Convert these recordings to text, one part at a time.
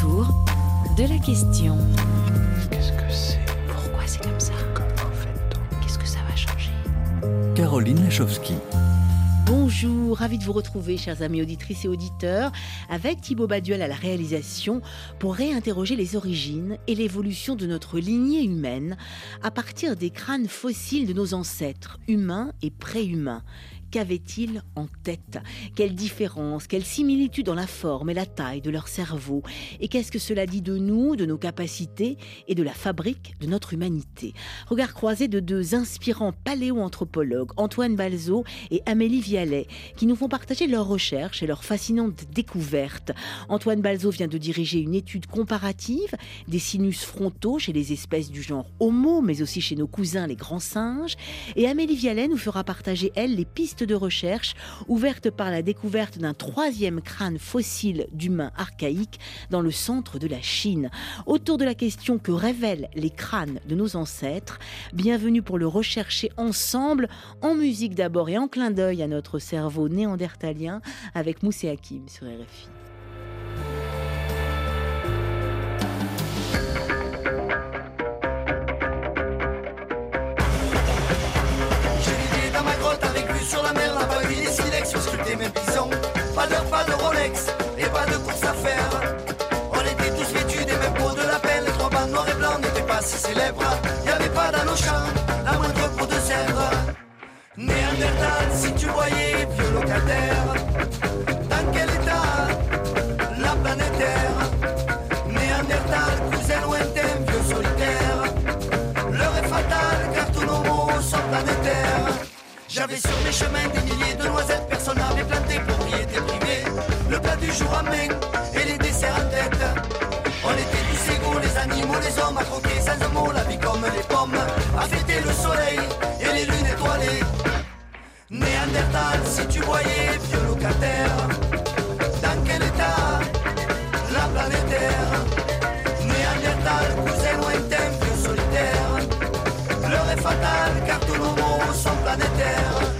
autour de la question. Qu'est-ce que c'est Pourquoi c'est comme ça Comment fait-on Qu'est-ce que ça va changer Caroline Lachowski. Bonjour, ravi de vous retrouver, chers amis auditrices et auditeurs, avec Thibaut Baduel à la réalisation pour réinterroger les origines et l'évolution de notre lignée humaine à partir des crânes fossiles de nos ancêtres, humains et préhumains. Qu'avaient-ils en tête? Quelle différence, quelle similitude dans la forme et la taille de leur cerveau? Et qu'est-ce que cela dit de nous, de nos capacités et de la fabrique de notre humanité? Regard croisé de deux inspirants paléoanthropologues, Antoine Balzo et Amélie Vialet, qui nous font partager leurs recherches et leurs fascinantes découvertes. Antoine Balzo vient de diriger une étude comparative des sinus frontaux chez les espèces du genre Homo, mais aussi chez nos cousins les grands singes. Et Amélie Vialet nous fera partager, elle, les pistes de recherche ouverte par la découverte d'un troisième crâne fossile d'humain archaïque dans le centre de la Chine. Autour de la question que révèlent les crânes de nos ancêtres, bienvenue pour le rechercher ensemble, en musique d'abord et en clin d'œil à notre cerveau néandertalien avec Moussé Hakim sur RFI. J'avais sur mes chemins des milliers de noisettes, personne n'avait planté, propriété privée. Le plat du jour à main et les desserts en tête. On était tous égaux, les animaux, les hommes, à croquer sans un mot, la vie comme les pommes, à fêter le soleil et les lunes étoilées. Néandertal, si tu voyais, vieux locataire, tous nos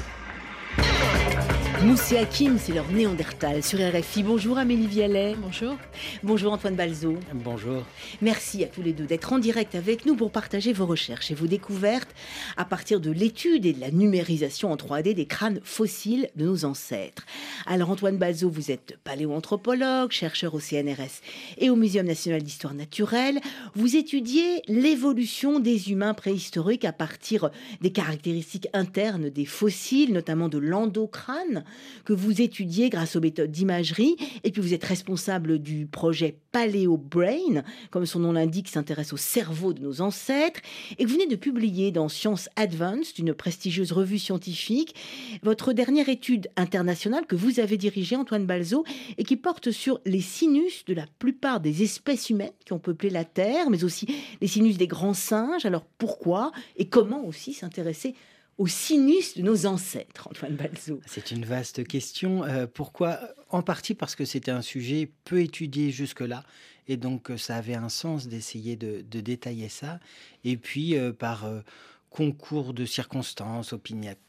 Moussé Hakim, c'est leur néandertal sur RFI. Bonjour Amélie Vialet. Bonjour. Bonjour Antoine Balzo. Bonjour. Merci à tous les deux d'être en direct avec nous pour partager vos recherches et vos découvertes à partir de l'étude et de la numérisation en 3D des crânes fossiles de nos ancêtres. Alors Antoine Balzo, vous êtes paléoanthropologue, chercheur au CNRS et au Muséum national d'histoire naturelle. Vous étudiez l'évolution des humains préhistoriques à partir des caractéristiques internes des fossiles, notamment de l'endocrâne, que vous étudiez grâce aux méthodes d'imagerie. Et puis vous êtes responsable du projet Paléo Brain, comme son nom l'indique, s'intéresse au cerveau de nos ancêtres. Et que vous venez de publier dans Science Advanced, une prestigieuse revue scientifique, votre dernière étude internationale que vous avez dirigée, Antoine Balzo, et qui porte sur les sinus de la plupart des espèces humaines qui ont peuplé la Terre, mais aussi les sinus des grands singes. Alors pourquoi et comment aussi s'intéresser aux sinus de nos ancêtres, Antoine Balzo C'est une vaste question. Euh, pourquoi? En partie parce que c'était un sujet peu étudié jusque-là. Et donc, euh, ça avait un sens d'essayer de, détailler ça. Et puis, euh, par concours de circonstances, opiniâteté,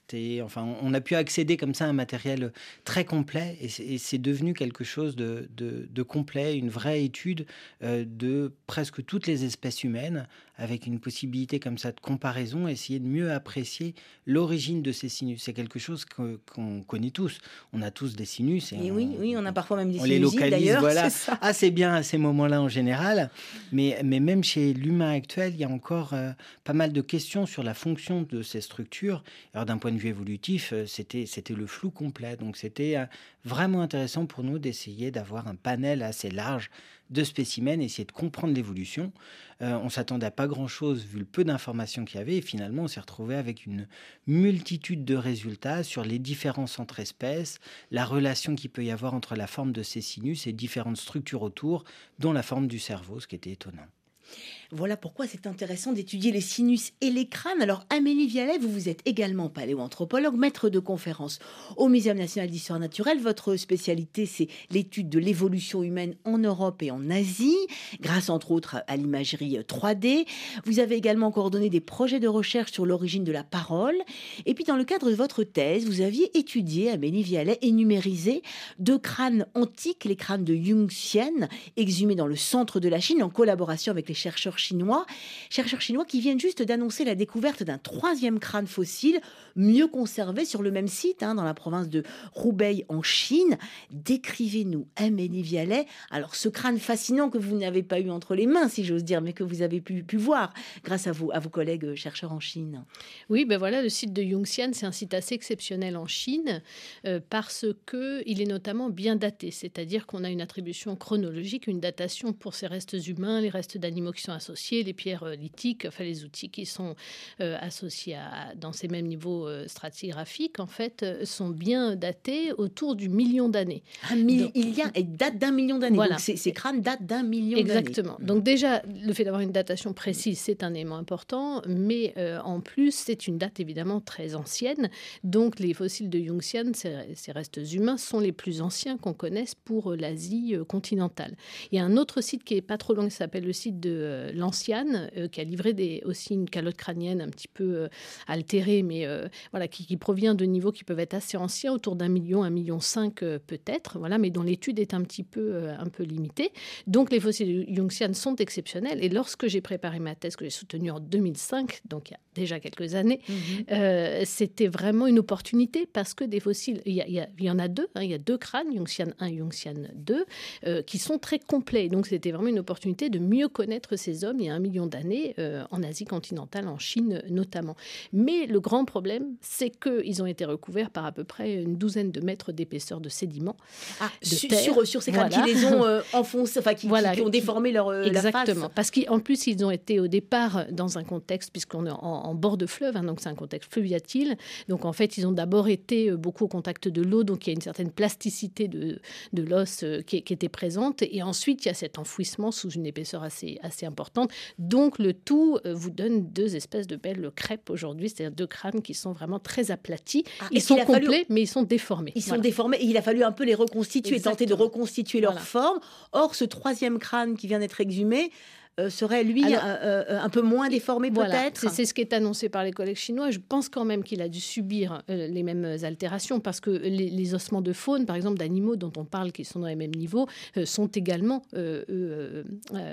enfin, on a pu accéder comme ça à un matériel très complet. Et c'est devenu quelque chose de, de, de, complet, une vraie étude euh, de presque toutes les espèces humaines, avec une possibilité comme ça de comparaison, essayer de mieux apprécier l'origine de ces sinus. C'est quelque chose qu'on qu connaît tous. On a tous des sinus. Et, et on, oui, oui, on a parfois même des on sinus. les localise, voilà. assez bien à ces moments-là en général. Mais, mais même chez l'humain actuel, il y a encore euh, pas mal de questions sur la fonction de ces structures. Alors d'un point de vue évolutif, euh, c'était c'était le flou complet. Donc c'était euh, vraiment intéressant pour nous d'essayer d'avoir un panel assez large de spécimens, essayer de comprendre l'évolution. Euh, on s'attendait à pas grand-chose vu le peu d'informations qu'il y avait et finalement on s'est retrouvé avec une multitude de résultats sur les différences entre espèces, la relation qu'il peut y avoir entre la forme de ces sinus et différentes structures autour, dont la forme du cerveau, ce qui était étonnant. Voilà pourquoi c'est intéressant d'étudier les sinus et les crânes. Alors, Amélie Vialet, vous, vous êtes également paléoanthropologue, maître de conférence au Muséum national d'histoire naturelle. Votre spécialité, c'est l'étude de l'évolution humaine en Europe et en Asie, grâce entre autres à l'imagerie 3D. Vous avez également coordonné des projets de recherche sur l'origine de la parole. Et puis, dans le cadre de votre thèse, vous aviez étudié, Amélie Vialet, et numérisé deux crânes antiques, les crânes de Yunxian, exhumés dans le centre de la Chine en collaboration avec les chercheurs chinois. Chercheurs chinois qui viennent juste d'annoncer la découverte d'un troisième crâne fossile, mieux conservé sur le même site, hein, dans la province de Hubei en Chine. Décrivez-nous, Amélie Vialet, alors ce crâne fascinant que vous n'avez pas eu entre les mains, si j'ose dire, mais que vous avez pu, pu voir grâce à, vous, à vos collègues chercheurs en Chine. Oui, ben voilà, le site de Yongxian, c'est un site assez exceptionnel en Chine euh, parce que il est notamment bien daté, c'est-à-dire qu'on a une attribution chronologique, une datation pour ces restes humains, les restes d'animaux qui sont associés, les pierres euh, lithiques, enfin les outils qui sont euh, associés à, dans ces mêmes niveaux stratigraphiques, en fait, sont bien datés autour du million d'années. il y a, date d'un million d'années. Voilà. ces, ces, crânes datent d'un million d'années. Exactement. Donc déjà, le fait d'avoir une datation précise, c'est un élément important, mais en plus, c'est une date évidemment très ancienne. Donc les fossiles de Yongxian, ces, restes humains, sont les plus anciens qu'on connaisse pour l'Asie continentale. Il y a un autre site qui est pas trop long, qui s'appelle le site de euh, Lanciane, euh, qui a livré des, aussi une calotte crânienne un petit peu euh, altérée, mais voilà, qui, provient de niveaux qui peuvent être assez anciens, autour d'un million, un million cinq peut-être, voilà, mais dont l'étude est un petit peu, un peu limitée. Donc les fossiles Yongxian sont exceptionnels. Et lorsque j'ai préparé ma thèse que j'ai soutenue en 2005, donc il y a déjà quelques années, mhm. c'était vraiment une opportunité parce que des fossiles, il y, en a deux, hein, il y a deux crânes, Yongxian 1 et Yongxian 2, qui sont très complets. Donc c'était vraiment une opportunité de mieux connaître ces hommes il y a un million d'années euh, en Asie continentale, en Chine notamment. Mais le grand problème, c'est qu'ils ont été recouverts par à peu près une douzaine de mètres d'épaisseur de sédiments. Ah, sur, sur, ces crânes qui les ont euh, enfoncés, enfin qui, ont déformé leur euh, Exactement. Parce qu'en plus, ils ont été au départ dans un contexte, puisqu'on est en, bord de fleuve, hein, donc c'est un contexte fluviatile. Donc en fait, ils ont d'abord été beaucoup au contact de l'eau, donc il y a une certaine plasticité de, de l'os qui, qui était présente. Et ensuite, il y a cet enfouissement sous une épaisseur assez, assez importante. Donc le tout euh, vous donne deux espèces de belles crêpes aujourd'hui, c'est-à-dire deux crânes qui sont vraiment très aplatis. Ah, ils sont complets, mais ils sont déformés. Ils sont déformés et il a fallu un peu les reconstituer, tenter de reconstituer leur forme. Or, ce troisième crâne qui vient d'être exhumé, serait lui euh, euh, un peu moins déformé peut-être C'est ce qui est annoncé par les collègues chinois. Je pense quand même qu'il a dû subir les mêmes altérations parce que les, ossements de faune, par exemple d'animaux dont on parle qui sont dans les mêmes niveaux, sont également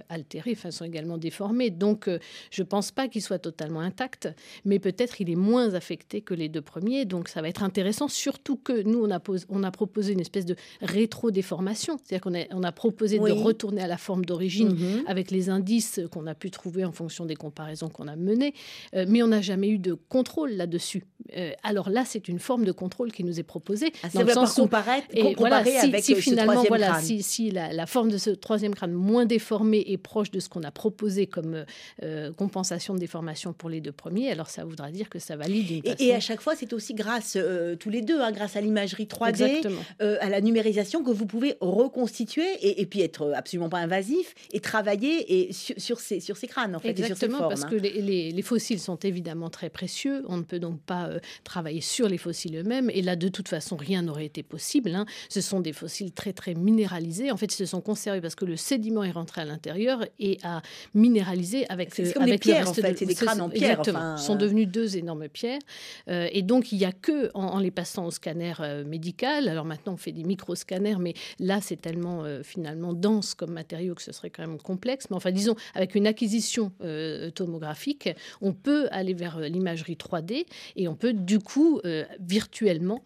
altérés, enfin sont également déformés. Donc je ne pense pas qu'il soit totalement intact, mais peut-être il est moins affecté que les deux premiers. Donc ça va être intéressant, surtout que nous on a, on a proposé une espèce de rétro-déformation, c'est-à-dire qu'on a, on a proposé de retourner à la forme d'origine mm-hmm. avec les indices qu'on a pu trouver en fonction des comparaisons qu'on a menées, euh, mais on n'a jamais eu de contrôle là-dessus. Euh, alors là, c'est une forme de contrôle qui nous est proposée. Ah, dans le sens comparer, et voilà, si, avec si finalement, voilà, crâne. si, si la, forme de ce troisième crâne moins déformé est proche de ce qu'on a proposé comme euh, compensation de déformation pour les deux premiers, alors ça voudra dire que ça valide. Et, et, à chaque fois, c'est aussi grâce, tous les deux, hein, grâce à l'imagerie 3D, à la numérisation, que vous pouvez reconstituer et, et, puis être absolument pas invasif et travailler et sur, ces, sur ces crânes, en fait, Exactement, parce hein. que les, les, fossiles sont évidemment très précieux. On ne peut donc pas euh, travailler sur les fossiles eux-mêmes. Et là, de toute façon, rien n'aurait été possible. Hein. Ce sont des fossiles très, très minéralisés. En fait, ils se sont conservés parce que le sédiment est rentré à l'intérieur et a minéralisé avec, c'est comme des pierres, en fait. C'est des crânes en pierre. Exactement. Ce sont euh. devenus deux énormes pierres. Euh, et donc, il n'y a que en, les passant au scanner médical. Alors maintenant, on fait des micro-scanners, mais là, c'est tellement finalement dense comme matériau que ce serait quand même complexe. Mais enfin, disons, avec une acquisition euh, tomographique, on peut aller vers euh, l'imagerie 3D et on peut du coup euh, virtuellement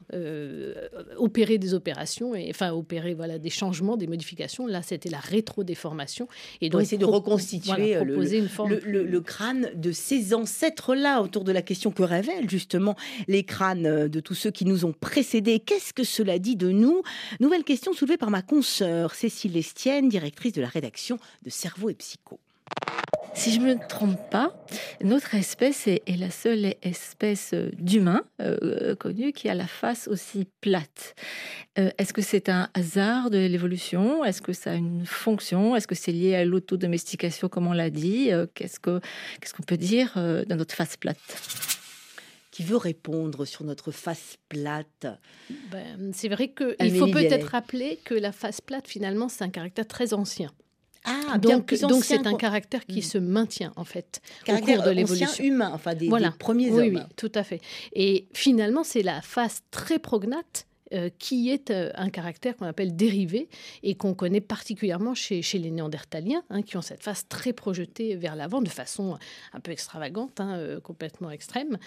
opérer des opérations et enfin opérer voilà des changements, des modifications. Là, c'était la rétrodéformation et donc essayer de reconstituer le, le, crâne de ces ancêtres-là autour de la question que révèlent justement les crânes de tous ceux qui nous ont précédés. Qu'est-ce que cela dit de nous? Nouvelle question soulevée par ma consoeur Cécile Estienne, directrice de la rédaction de Cerveau et Psycho. Si je ne me trompe pas, notre espèce est, la seule espèce d'humain euh, connue qui a la face aussi plate. Euh, est-ce que c'est un hasard de l'évolution? Est-ce que ça a une fonction? Est-ce que c'est lié à l'autodomestication, comme on l'a dit? Qu'est-ce qu'on peut dire de notre face plate? Qui veut répondre sur notre face plate? Ben, C'est vrai qu'il faut peut-être rappeler que la face plate, finalement, c'est un caractère très ancien. Ah, donc, donc c'est un caractère qui hmm. se maintient en fait au cours de l'évolution humain, enfin des, des premiers hommes. Oui, tout à fait. Et finalement, c'est la face très prognate euh, qui est euh, un caractère qu'on appelle dérivé et qu'on connaît particulièrement chez, chez les néandertaliens, hein, qui ont cette face très projetée vers l'avant de façon un peu extravagante, hein, euh, complètement extrême.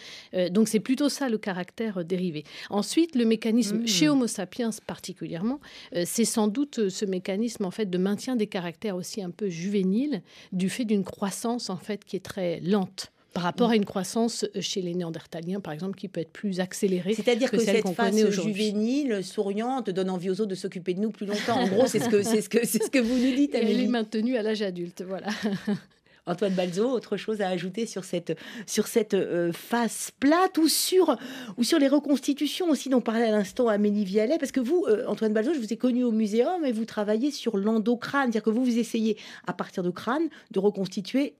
donc c'est plutôt ça le caractère dérivé. Ensuite, le mécanisme mmh. chez Homo sapiens particulièrement, c'est sans doute ce mécanisme en fait de maintien des caractères aussi un peu juvéniles du fait d'une croissance en fait qui est très lente par rapport à une croissance chez les néandertaliens, par exemple, qui peut être plus accélérée. C'est-à-dire que, cette phase juvénile, souriante, donne envie aux autres de s'occuper de nous plus longtemps. En gros, c'est ce que c'est ce que c'est ce que vous nous dites. Elle est maintenue à l'âge adulte, voilà. Antoine Balzo, autre chose à ajouter sur cette, sur cette euh, face plate ou sur, ou sur les reconstitutions aussi dont parlait à l'instant Amélie Vialet? Parce que vous, euh, Antoine Balzo, je vous ai connu au muséum et vous travaillez sur l'endocrâne, c'est-à-dire que vous, vous essayez, à partir de crâne, de reconstituer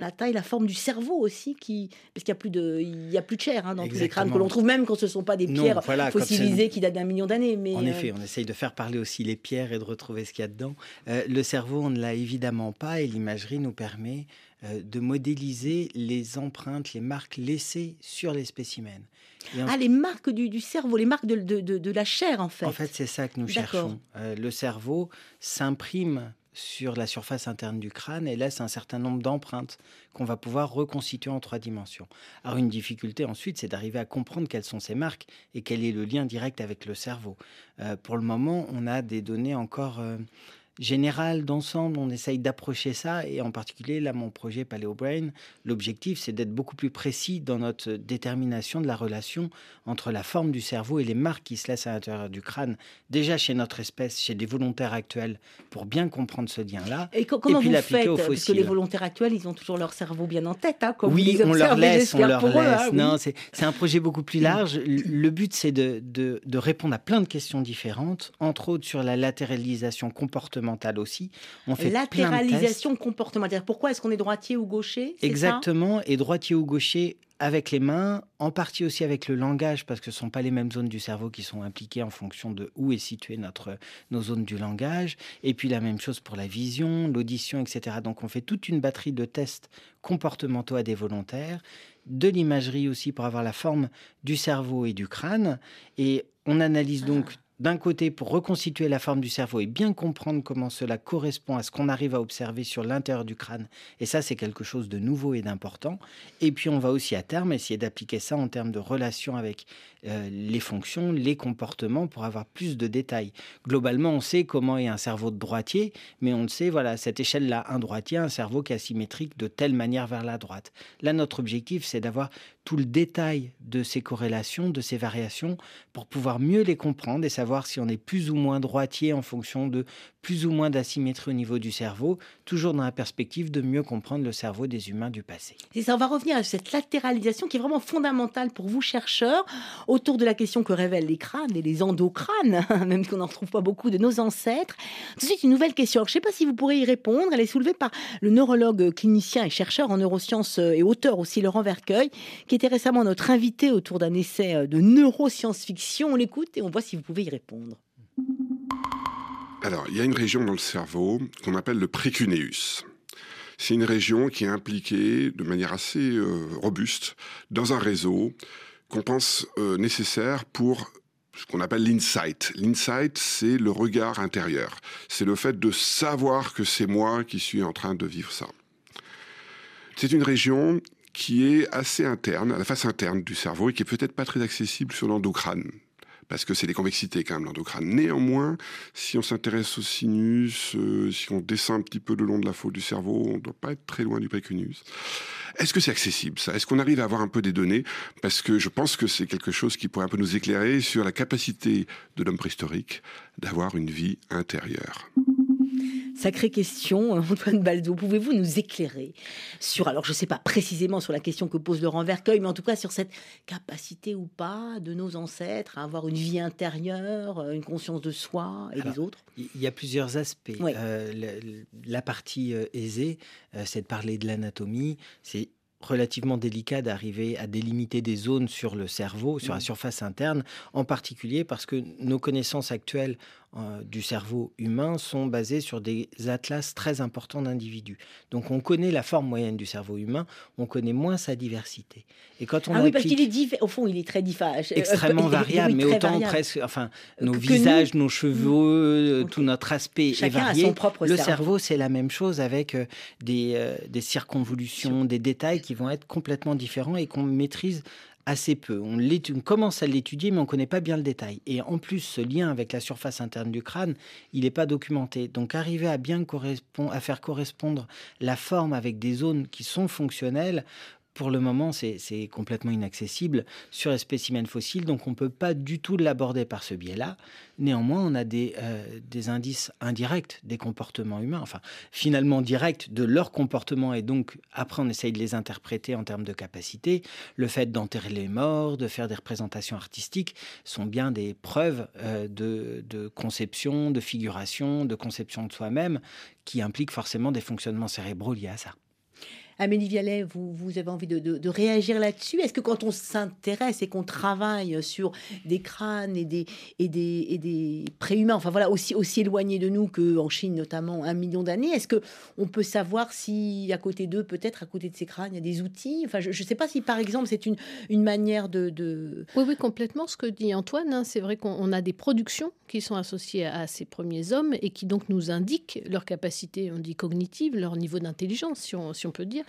la taille, la forme du cerveau aussi, qui parce qu'il y a plus de, il y a plus de chair hein, dans tous les crânes que l'on trouve même quand ce ne sont pas des pierres fossilisées qui datent d'un million d'années. Mais en euh, effet, on essaye de faire parler aussi les pierres et de retrouver ce qu'il y a dedans. Euh, le cerveau, on ne l'a évidemment pas, et l'imagerie nous permet euh, de modéliser les empreintes, les marques laissées sur les spécimens. Ah, les marques du, cerveau, les marques de, de, la chair, en fait. En fait, c'est ça que nous cherchons. le cerveau s'imprime sur la surface interne du crâne et laisse un certain nombre d'empreintes qu'on va pouvoir reconstituer en trois dimensions. Alors une difficulté ensuite, c'est d'arriver à comprendre quelles sont ces marques et quel est le lien direct avec le cerveau. Euh, pour le moment, on a des données encore euh, général d'ensemble, on essaye d'approcher ça, et en particulier, là, mon projet Paleo Brain, l'objectif, c'est d'être beaucoup plus précis dans notre détermination de la relation entre la forme du cerveau et les marques qui se laissent à l'intérieur du crâne, déjà chez notre espèce, chez des volontaires actuels, pour bien comprendre ce lien-là. Et, comment puis vous faites? Parce que les volontaires actuels, ils ont toujours leur cerveau bien en tête, hein, Oui, on leur laisse, on leur laisse. Hein, non, c'est un projet beaucoup plus large. Le but, c'est de, de, de répondre à plein de questions différentes, entre autres sur la latéralisation comportementale aussi. On fait Latéralisation comportementale. Pourquoi est-ce qu'on est droitier ou gaucher Exactement. et droitier ou gaucher avec les mains, en partie aussi avec le langage, parce que ce ne sont pas les mêmes zones du cerveau qui sont impliquées en fonction de où est située notre, nos zones du langage. Et puis la même chose pour la vision, l'audition, etc. Donc on fait toute une batterie de tests comportementaux à des volontaires, de l'imagerie aussi pour avoir la forme du cerveau et du crâne. Et on analyse donc ah d'un côté pour reconstituer la forme du cerveau et bien comprendre comment cela correspond à ce qu'on arrive à observer sur l'intérieur du crâne. Et ça, c'est quelque chose de nouveau et d'important. Et puis, on va aussi à terme essayer d'appliquer ça en termes de relation avec euh, les fonctions, les comportements pour avoir plus de détails. Globalement, on sait comment est un cerveau de droitier, mais on le sait, voilà, cette échelle-là, un droitier, un cerveau qui est asymétrique de telle manière vers la droite. Là, notre objectif, c'est d'avoir tout le détail de ces corrélations, de ces variations, pour pouvoir mieux les comprendre et savoir si on est plus ou moins droitier en fonction de plus ou moins d'asymétrie au niveau du cerveau, toujours dans la perspective de mieux comprendre le cerveau des humains du passé. Et ça, on va revenir à cette latéralisation qui est vraiment fondamentale pour vous, chercheurs, autour de la question que révèlent les crânes et les endocrânes, même si on n'en retrouve pas beaucoup de nos ancêtres. Tout de suite, une nouvelle question. je ne sais pas si vous pourrez y répondre. Elle est soulevée par le neurologue clinicien et chercheur en neurosciences et auteur aussi, Laurent Vercueil, qui était récemment notre invité autour d'un essai de neuroscience-fiction. On l'écoute et on voit si vous pouvez y répondre. Alors, il y a une région dans le cerveau qu'on appelle le précuneus. C'est une région qui est impliquée de manière assez euh, robuste dans un réseau qu'on pense euh, nécessaire pour ce qu'on appelle l'insight. L'insight, c'est le regard intérieur. C'est le fait de savoir que c'est moi qui suis en train de vivre ça. C'est une région qui est assez interne, à la face interne du cerveau et qui est peut-être pas très accessible sur l'endocrâne parce que c'est des convexités quand même l'endocrâne. Néanmoins, si on s'intéresse au sinus, euh, si on descend un petit peu le long de la faute du cerveau, on ne doit pas être très loin du précunus. Est-ce que c'est accessible ça? Est-ce qu'on arrive à avoir un peu des données? Parce que je pense que c'est quelque chose qui pourrait un peu nous éclairer sur la capacité de l'homme préhistorique d'avoir une vie intérieure. Sacrée question, Antoine Baldo. Pouvez-vous nous éclairer sur, alors je ne sais pas précisément sur la question que pose Laurent Vercueil, mais en tout cas sur cette capacité ou pas de nos ancêtres à avoir une vie intérieure, une conscience de soi et des autres? Il y a plusieurs aspects. Oui. Euh, la, la partie euh, aisée, euh, c'est de parler de l'anatomie. C'est relativement délicat d'arriver à délimiter des zones sur le cerveau, sur la Mm. surface interne, en particulier parce que nos connaissances actuelles euh, du cerveau humain sont basées sur des atlas très importants d'individus. Donc on connaît la forme moyenne du cerveau humain, on connaît moins sa diversité. Et quand on Ah oui, parce qu'il est divers. Au fond, il est très divers. extrêmement variable, mais autant presque, enfin, nos Que- que visages, nous. nos cheveux, euh, Ok. tout notre aspect est Chacun a varié. son propre Le cerveau. cerveau, c'est la même chose avec euh, des, euh, des circonvolutions, des détails qui vont être complètement différents et qu'on maîtrise assez peu. On, commence à l'étudier, mais on ne connaît pas bien le détail. Et en plus, ce lien avec la surface interne du crâne, il n'est pas documenté. Donc, arriver à bien à faire correspondre la forme avec des zones qui sont fonctionnelles, pour le moment, c'est complètement inaccessible sur les spécimens fossiles, donc on ne peut pas du tout l'aborder par ce biais-là. Néanmoins, on a des, euh, des indices indirects des comportements humains, enfin finalement directs de leur comportement, et donc après on essaye de les interpréter en termes de capacité. Le fait d'enterrer les morts, de faire des représentations artistiques, sont bien des preuves euh, de, de conception, de figuration, de conception de soi-même, qui impliquent forcément des fonctionnements cérébraux liés à ça. Amélie Vialet, vous, avez envie de, réagir là-dessus? Est-ce que quand on s'intéresse et qu'on travaille sur des crânes et des, préhumains, enfin voilà, aussi, éloignés de nous qu'en Chine notamment, un million d'années, est-ce que on peut savoir si à côté d'eux, peut-être à côté de ces crânes, il y a des outils? Enfin, je ne sais pas si par exemple c'est une, manière de, Oui, oui, complètement. Ce que dit Antoine, hein, c'est vrai qu'on on a des productions qui sont associées à ces premiers hommes et qui donc nous indiquent leur capacité, on dit cognitive, leur niveau d'intelligence, si on peut dire.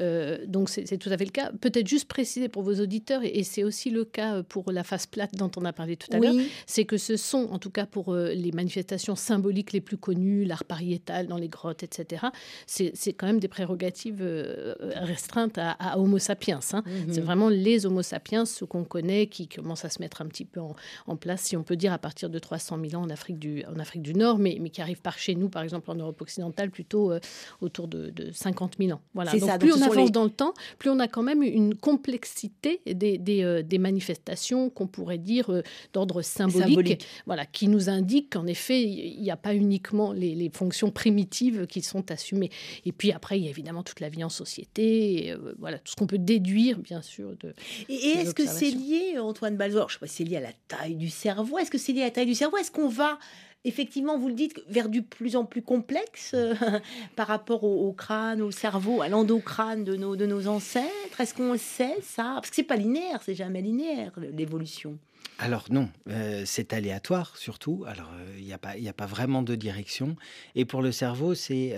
Euh, donc c'est tout à fait le cas. Peut-être juste préciser pour vos auditeurs, et, et c'est aussi le cas pour la face plate dont on a parlé tout à l'heure, c'est que ce sont, en tout cas pour euh, les manifestations symboliques les plus connues, l'art pariétal dans les grottes, etc., c'est quand même des prérogatives euh, restreintes à, à Homo sapiens. hein. Mhm. C'est vraiment les Homo sapiens, ceux qu'on connaît, qui commencent à se mettre un petit peu en, en place, si on peut dire, à partir de 300 000 ans en Afrique du, en Afrique du Nord, mais, mais qui arrivent par chez nous, par exemple en Europe occidentale, plutôt euh, autour de, de 50 000 ans. Voilà. C'est Donc ça, plus on avance les- dans le temps, plus on a quand même une complexité des, des, euh, des manifestations qu'on pourrait dire euh, d'ordre symbolique, Symbolique. voilà, qui nous indiquent qu'en effet, il n'y a pas uniquement les, les fonctions primitives qui sont assumées. Et puis après, il y a évidemment toute la vie en société, et, euh, voilà, tout ce qu'on peut déduire, bien sûr, de, Et, est-ce que c'est lié, Antoine Balzor Je sais pas si c'est lié à la taille du cerveau. Est-ce que c'est lié à la taille du cerveau? Est-ce qu'on va, effectivement, vous le dites, vers du plus en plus complexe euh, par rapport au, crâne, au cerveau, à l'endocrâne de nos, de nos ancêtres Est-ce qu'on sait, ça? Parce que c'est pas linéaire, c'est jamais linéaire, l'évolution. Alors non, euh, c'est aléatoire surtout. Alors euh, il n'y a, y a pas vraiment de direction. Et pour le cerveau, c'est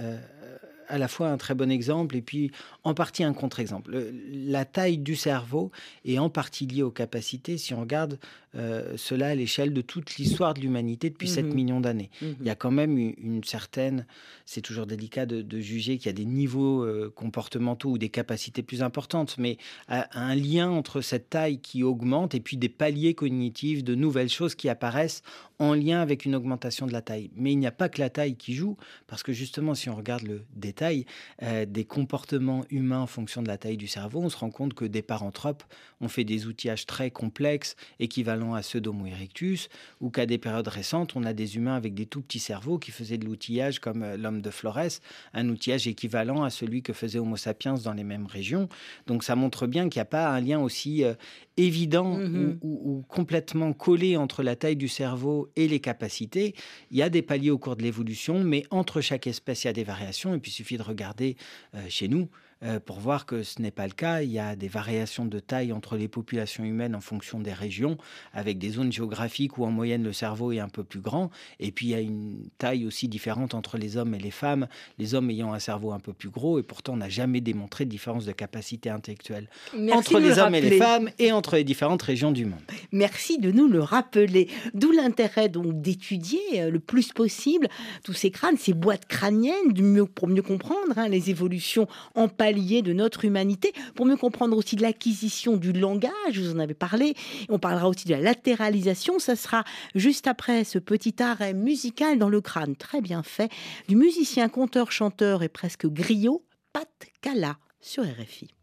à la fois un très bon exemple et puis en partie un contre-exemple. Le- La taille du cerveau est en partie liée aux capacités si on regarde euh, cela à l'échelle de toute l'histoire de l'humanité depuis 7 Mhm. millions d'années. Il y a quand même une, une certaine, c'est toujours délicat de, de juger qu'il y a des niveaux euh, comportementaux ou des capacités plus importantes, mais un lien entre cette taille qui augmente et puis des paliers cognitifs, de nouvelles choses qui apparaissent en lien avec une augmentation de la taille. Mais il n'y a pas que la taille qui joue, parce que justement, si on regarde le détail euh, des comportements humains en fonction de la taille du cerveau, on se rend compte que des paranthropes ont fait des outillages très complexes, équivalents à ceux d'Homo erectus, ou qu'à des périodes récentes, on a des humains avec des tout petits cerveaux qui faisaient de l'outillage comme euh, l'homme de Flores, un outillage équivalent à celui que faisait Homo sapiens dans les mêmes régions. Donc ça montre bien qu'il n'y a pas un lien aussi euh, évident ou, ou- ou complètement collé entre la taille du cerveau et les capacités. Il y a des paliers au cours de l'évolution, mais entre chaque espèce, il y a des variations. Et puis il suffit de regarder euh, chez nous. Euh, pour voir que ce n'est pas le cas. Il y a des variations de taille entre les populations humaines en fonction des régions, avec des zones géographiques où en moyenne le cerveau est un peu plus grand. Et puis il y a une taille aussi différente entre les hommes et les femmes, les hommes ayant un cerveau un peu plus gros. Et pourtant, on n'a jamais démontré de différence de capacité intellectuelle entre les le hommes et les femmes et entre les différentes régions du monde. Merci de nous le rappeler. D'où l'intérêt donc d'étudier euh, le plus possible tous ces crânes, ces boîtes crâniennes, pour mieux comprendre hein, les évolutions en palier de notre humanité. Pour mieux comprendre aussi l'acquisition du langage, vous en avez parlé. On parlera aussi de la latéralisation. Ça sera juste après ce petit arrêt musical dans le crâne, très bien fait, du musicien, conteur, chanteur et presque griot, Pat Cala sur RFI.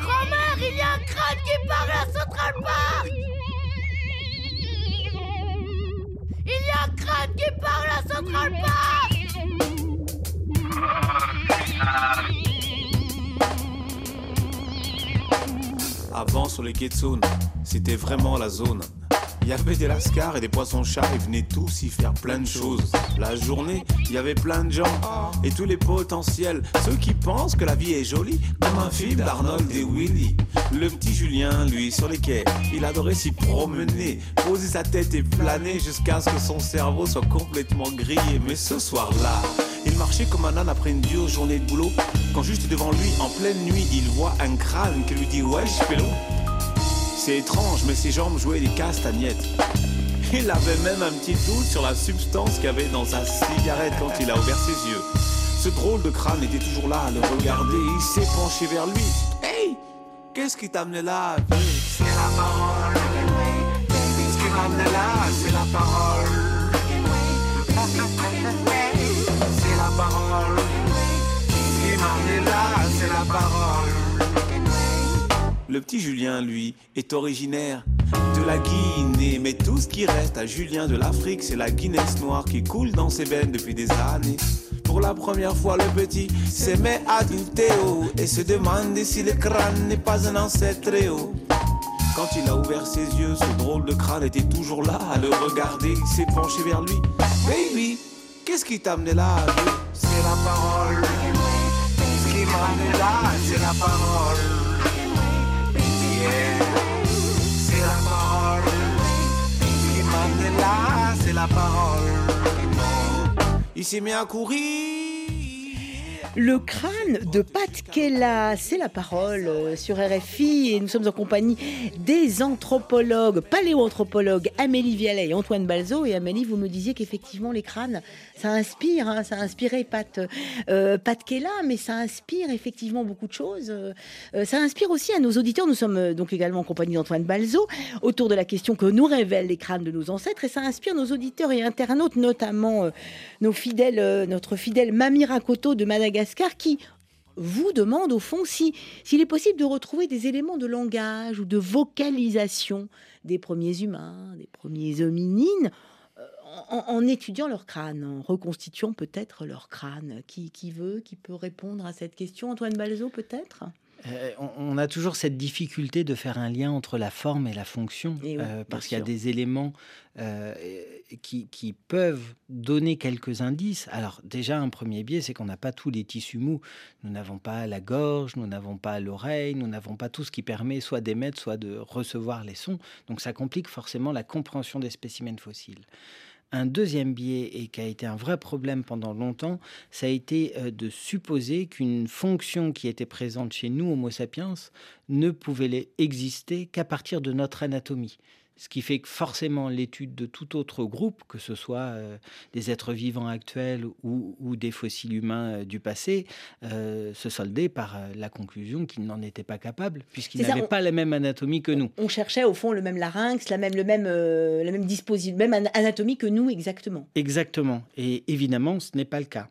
Grand-mère, il y a un crâne qui parle à Central Park Il y a un crâne qui parle à Central Park Avant, sur les quais de Saône, c'était vraiment la zone. Il y avait des lascars et des poissons-chats, ils venaient tous y faire plein de choses. La journée, il y avait plein de gens et tous les potentiels, ceux qui pensent que la vie est jolie, comme un film d'Arnold et Willy. Le petit Julien, lui, sur les quais, il adorait s'y promener, poser sa tête et planer jusqu'à ce que son cerveau soit complètement grillé. Mais ce soir-là, il marchait comme un âne après une dure journée de boulot, quand juste devant lui, en pleine nuit, il voit un crâne qui lui dit Ouais, je fais l'eau. C'est étrange, mais ses jambes jouaient des castagnettes. Il avait même un petit doute sur la substance qu'il avait dans sa cigarette quand il a ouvert ses yeux. Ce drôle de crâne était toujours là à le regarder. Il s'est penché vers lui. Hey, qu'est-ce qui t'a amené là C'est la parole. Ce qui là, c'est la parole. Le petit Julien, lui, est originaire de la Guinée. Mais tout ce qui reste à Julien de l'Afrique, c'est la Guinness noire qui coule dans ses veines depuis des années. Pour la première fois, le petit mis à douter et se demande si le crâne n'est pas un ancêtre haut. Quand il a ouvert ses yeux, ce drôle de crâne était toujours là à le regarder. Il s'est penché vers lui. Baby, qu'est-ce qui t'a amené là? C'est la parole. C'est la parole. C'est la parole. Ce qui m'a amené là, c'est la parole. Il s'est mis à courir. Le crâne de Pat Kella, c'est la parole euh, sur RFI et nous sommes en compagnie des anthropologues, paléoanthropologues Amélie Vialet et Antoine Balzo. Et Amélie, vous me disiez qu'effectivement les crânes, ça inspire, hein, ça a inspiré Pat, euh, Pat Kella, mais ça inspire effectivement beaucoup de choses. Euh, ça inspire aussi à nos auditeurs. Nous sommes euh, donc également en compagnie d'Antoine Balzo autour de la question que nous révèlent les crânes de nos ancêtres et ça inspire nos auditeurs et internautes, notamment nos fidèles, notre fidèle Mamie Rakoto de Madagascar qui vous demande au fond si s'il est possible de retrouver des éléments de langage ou de vocalisation des premiers humains, des premiers hominines, euh, en, en étudiant leur crâne, en reconstituant peut-être leur crâne. Qui, qui veut, qui peut répondre à cette question? Antoine Balzo peut-être? Euh, on, on a toujours cette difficulté de faire un lien entre la forme et la fonction, oui, euh, parce qu'il y a des éléments euh, qui, qui peuvent donner quelques indices. Alors déjà, un premier biais, c'est qu'on n'a pas tous les tissus mous. Nous n'avons pas la gorge, nous n'avons pas l'oreille, nous n'avons pas tout ce qui permet soit d'émettre, soit de recevoir les sons. Donc ça complique forcément la compréhension des spécimens fossiles. Un deuxième biais, et qui a été un vrai problème pendant longtemps, ça a été euh, de supposer qu'une fonction qui était présente chez nous, Homo sapiens, ne pouvait exister qu'à partir de notre anatomie. Ce qui fait que forcément l'étude de tout autre groupe, que ce soit euh, des êtres vivants actuels ou, ou des fossiles humains euh, du passé, euh, se soldait par la conclusion qu'ils n'en étaient pas capables, puisqu'ils n'avaient on- pas la même anatomie que nous. On cherchait au fond le même larynx, la même, le même, la même disposition, même an- anatomie que nous exactement. Exactement. Et évidemment, ce n'est pas le cas.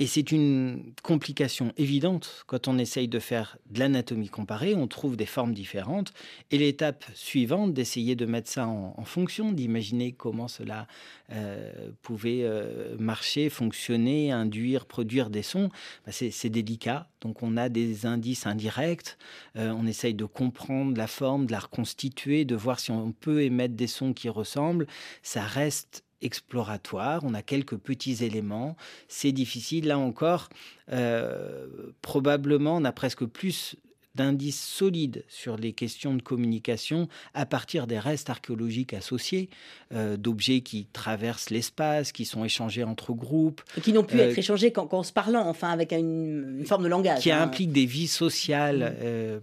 Et c'est une complication évidente quand on essaye de faire de l'anatomie comparée, on trouve des formes différentes. Et l'étape suivante, d'essayer de mettre ça en, fonction, d'imaginer comment cela euh, pouvait euh, marcher, fonctionner, induire, produire des sons, bah, c'est c'est délicat. Donc on a des indices indirects, euh, on essaye de comprendre la forme, de la reconstituer, de voir si on peut émettre des sons qui ressemblent. Ça reste exploratoire, on a quelques petits éléments, c'est difficile, là encore, euh, probablement on a presque plus d'indices solides sur les questions de communication à partir des restes archéologiques associés, euh, d'objets qui traversent l'espace, qui sont échangés entre groupes, Et qui n'ont pu Euh, être échangés qu'en se parlant, enfin avec une, une forme de langage. qui hein. impliquent des vies sociales, euh,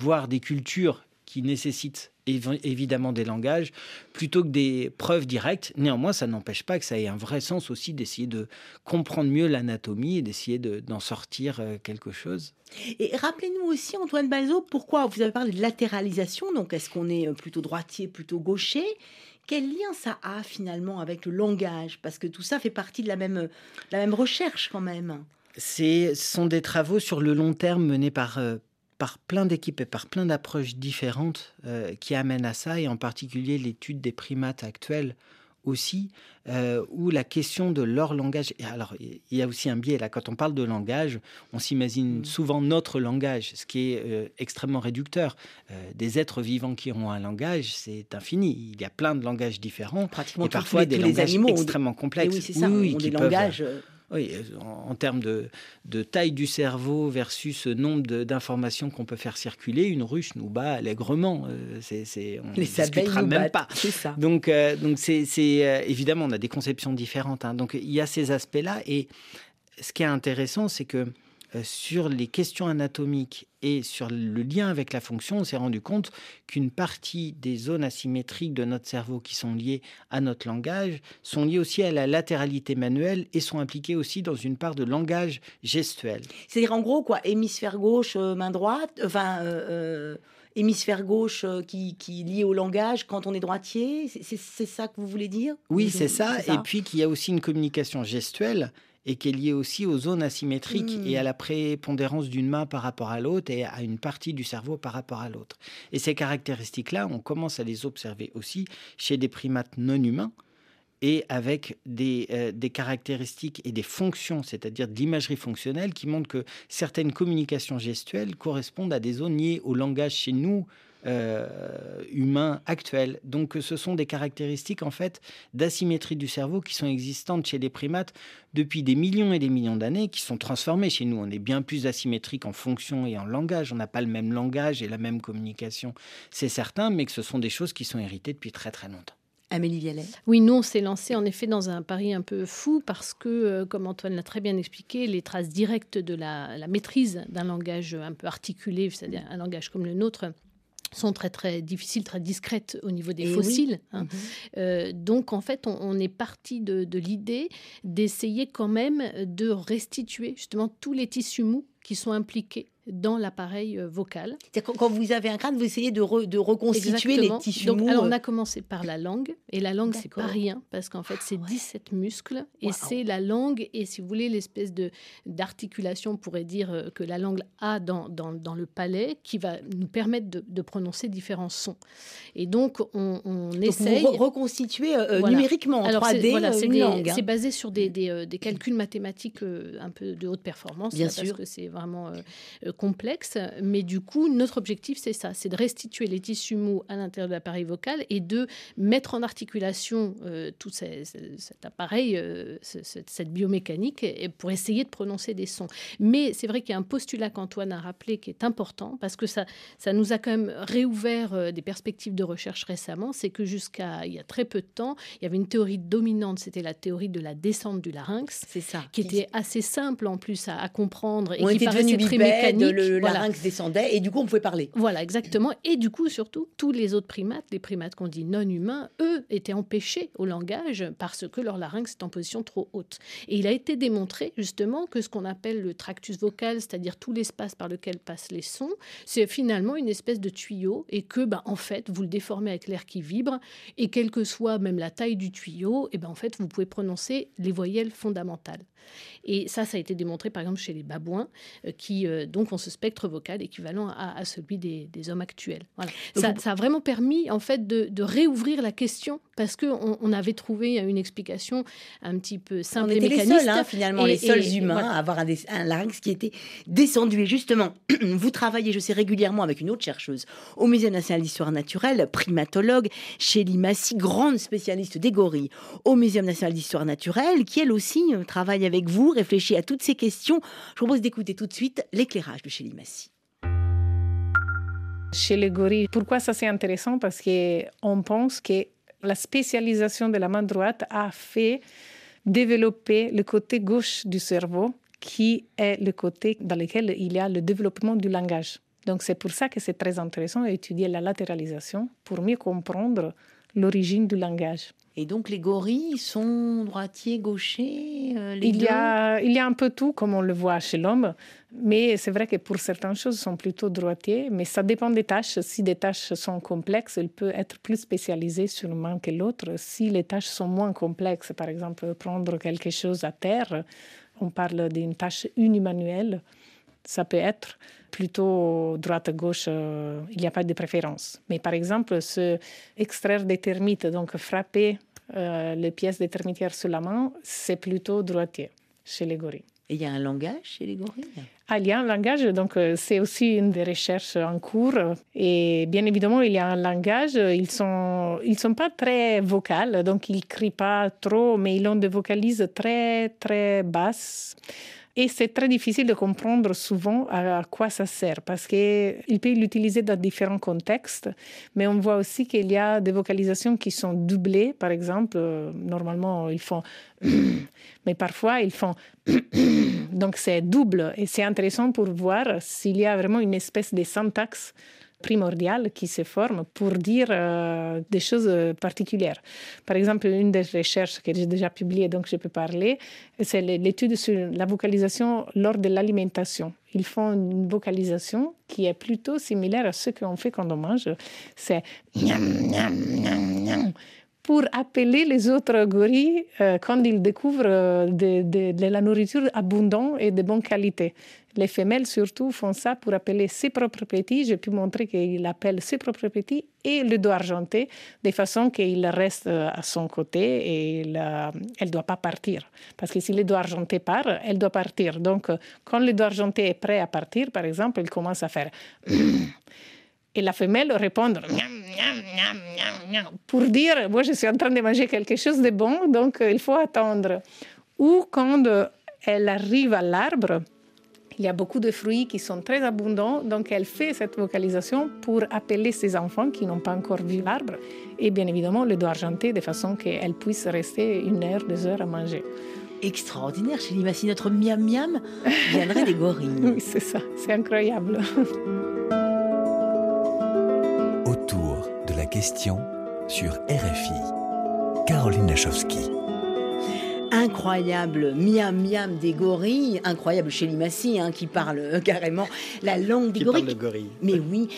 voire des cultures qui nécessitent évidemment des langages plutôt que des preuves directes. Néanmoins, ça n'empêche pas que ça ait un vrai sens aussi d'essayer de comprendre mieux l'anatomie et d'essayer d'en sortir euh, quelque chose. Et rappelez-nous aussi, Antoine Balzo, pourquoi vous avez parlé de latéralisation. Donc, est-ce qu'on est euh, plutôt droitier, plutôt gaucher? Quel lien ça a finalement avec le langage? Parce que tout ça fait partie de la même, la même recherche quand même. Ce sont des travaux sur le long terme menés par, euh, par plein d'équipes et par plein d'approches différentes euh, qui amènent à ça, et en particulier l'étude des primates actuels aussi, euh, où la question de leur langage. alors, il y a aussi un biais là. Quand on parle de langage, on s'imagine mm. souvent notre langage, ce qui est euh, extrêmement réducteur. des êtres vivants qui ont un langage, c'est infini. Il y a plein de langages différents, Pratiquement et parfois des langages animaux extrêmement complexes. oui, c'est ça. Oui, des langages. Oui, en, termes de, taille du cerveau versus nombre d'informations qu'on peut faire circuler, une ruche nous bat allègrement. Euh, c'est, on Les abeilles nous même pas. C'est ça. Donc, euh, donc c'est, euh, évidemment, on a des conceptions différentes. Hein. Donc, il y a ces aspects-là. Et ce qui est intéressant, c'est que sur les questions anatomiques et sur le lien avec la fonction, on s'est rendu compte qu'une partie des zones asymétriques de notre cerveau qui sont liées à notre langage sont liées aussi à la latéralité manuelle et sont impliquées aussi dans une part de langage gestuel. C'est-à-dire en gros quoi, hémisphère gauche, euh, main droite, enfin euh, hémisphère gauche qui, qui est lié au langage quand on est droitier, c'est ça que vous voulez dire? Oui, c'est ça. Et puis qu'il y a aussi une communication gestuelle et qui est lié aussi aux zones asymétriques et à hmm. la prépondérance d'une main par rapport à l'autre et à une partie du cerveau par rapport à l'autre. Et ces caractéristiques-là, on commence à les observer aussi chez des primates non humains et avec des, euh, des caractéristiques et des fonctions, c'est-à-dire de l'imagerie fonctionnelle, qui montrent que certaines communications gestuelles correspondent à des zones liées au langage chez nous, euh, humain actuel. Donc ce sont des caractéristiques en fait d'asymétrie du cerveau qui sont existantes chez les primates depuis des millions et des millions d'années, qui sont transformées chez nous. On est bien plus asymétrique en fonction et en langage. On n'a pas le même langage et la même communication, c'est certain, mais que ce sont des choses qui sont héritées depuis très très longtemps. Amélie Vialet. Oui, nous, on s'est lancé en effet dans un pari un peu fou parce que, euh, comme Antoine l'a très bien expliqué, les traces directes de la, la maîtrise d'un langage un peu articulé, c'est-à-dire un langage comme le nôtre, sont très très difficiles, très discrètes au niveau des fossiles. Hein. Mhm. Euh, donc en fait, on, est parti de, de l'idée d'essayer quand même de restituer justement tous les tissus mous qui sont impliqués dans l'appareil euh, vocal. Quand vous avez un crâne, vous essayez de, de reconstituer les tissus Donc, Alors, on euh. a commencé par la langue, et la langue, c'est pas rien, parce qu'en fait, c'est 17 muscles, et c'est la langue, et si vous voulez, l'espèce de d'articulation, on pourrait dire, euh, que la langue a dans, dans, dans, le palais, qui va nous permettre de, de prononcer différents sons. Et donc, on, on donc essaye... Reconstituer numériquement, en 3D, voilà, hein. C'est basé sur des, des, des, calculs mathématiques un peu de haute performance, Bien sûr. parce que c'est vraiment complexe, mais du coup, notre objectif, c'est ça, c'est de restituer les tissus mous à l'intérieur de l'appareil vocal et de mettre en articulation euh, tout cet appareil, euh, cette, biomécanique, pour essayer de prononcer des sons. Mais c'est vrai qu'il y a un postulat qu'Antoine a rappelé qui est important, parce que ça, ça nous a quand même réouvert euh, des perspectives de recherche récemment, c'est que jusqu'à il y a très peu de temps, il y avait une théorie dominante, c'était la théorie de la descente du larynx, c'est ça, qui était assez simple en plus à, comprendre et qui paraissait très mécanique le larynx descendait et du coup on pouvait parler. Voilà, exactement. Et du coup, surtout, tous les autres primates, les primates qu'on dit non humains, eux étaient empêchés au langage parce que leur larynx est en position trop haute. Et il a été démontré justement que ce qu'on appelle le tractus vocal, c'est-à-dire tout l'espace par lequel passent les sons, c'est finalement une espèce de tuyau et que, ben, en fait, vous le déformez avec l'air qui vibre et quelle que soit même la taille du tuyau, et ben, en fait, vous pouvez prononcer les voyelles fondamentales. Et ça, ça a été démontré par exemple chez les babouins, euh, qui euh, donc ont ce spectre vocal équivalent à, celui des, hommes actuels. Voilà. Ça, a vraiment permis en fait de, réouvrir la question parce qu'on on avait trouvé une explication un petit peu simple on et mécaniste. Les seuls, hein, finalement, les seuls humains à avoir un, un, larynx qui était descendu. Et justement, vous travaillez, je sais, régulièrement avec une autre chercheuse au Musée national d'histoire naturelle, primatologue, Chélie Massy, grande spécialiste des gorilles au Muséum national d'histoire naturelle, qui elle aussi euh, travaille avec vous, réfléchit à toutes ces questions. Je vous propose d'écouter tout de suite l'éclairage de Chélie Massy. Chez les gorilles, pourquoi ça c'est intéressant? Parce qu'on pense que la spécialisation de la main droite a fait développer le côté gauche du cerveau, qui est le côté dans lequel il y a le développement du langage. Donc c'est pour ça que c'est très intéressant d'étudier la latéralisation pour mieux comprendre l'origine du langage. Et donc les gorilles sont droitiers, gauchers euh, les il, deux y a, il y a un peu tout, comme on le voit chez l'homme, mais c'est vrai que pour certaines choses, ils sont plutôt droitiers, mais ça dépend des tâches. Si des tâches sont complexes, il peut être plus spécialisé sur l'un que l'autre. Si les tâches sont moins complexes, par exemple, prendre quelque chose à terre, on parle d'une tâche unimanuelle, ça peut être plutôt droite-gauche, euh, il n'y a pas de préférence. Mais par exemple, se extraire des termites, donc frapper euh, les pièces des termitières sur la main, c'est plutôt droitier chez les gorilles. Et il y a un langage chez les gorilles? Ah, il y a un langage, donc euh, c'est aussi une des recherches en cours. Et bien évidemment, il y a un langage. Ils sont, ils sont pas très vocaux, donc ils crient pas trop, mais ils ont des vocalises très très basses. Et c'est très difficile de comprendre souvent à quoi ça sert parce qu'il peut l'utiliser dans différents contextes, mais on voit aussi qu'il y a des vocalisations qui sont doublées. Par exemple, euh, normalement, ils font mais parfois ils font donc c'est double et c'est intéressant pour voir s'il y a vraiment une espèce de syntaxe primordial qui se forme pour dire euh, des choses euh, particulières. Par exemple, une des recherches que j'ai déjà publiées, donc je peux parler, c'est l'étude sur la vocalisation lors de l'alimentation. Ils font une vocalisation qui est plutôt similaire à ce qu'on fait quand on mange. C'est pour appeler les autres gorilles euh, quand ils découvrent de, la nourriture abondante et de bonne qualité. Les femelles, surtout, font ça pour appeler ses propres petits. J'ai pu montrer qu'il appelle ses propres petits et le doigt argenté, de façon qu'il reste euh, à son côté et elle ne doit pas partir. Parce que si le doigt argenté part, elle doit partir. Donc, euh, quand le doigt argenté est prêt à partir, par exemple, elle commence à faire... Et la femelle répond pour dire, moi je suis en train de manger quelque chose de bon, donc euh, il faut attendre. Ou quand elle arrive à l'arbre, il y a beaucoup de fruits qui sont très abondants, donc elle fait cette vocalisation pour appeler ses enfants qui n'ont pas encore vu l'arbre, et bien évidemment le doigt argenté de façon qu'elle puisse rester une heure, deux heures à manger. Extraordinaire, chez Limacie, notre miam miam viendrait des gorilles. oui, c'est ça, c'est incroyable. Autour de la question sur RFI, Caroline Lachowski incroyable miam miam des gorilles, incroyable chez Limassy, hein, qui parle euh, carrément la langue des gorilles. Mais oui,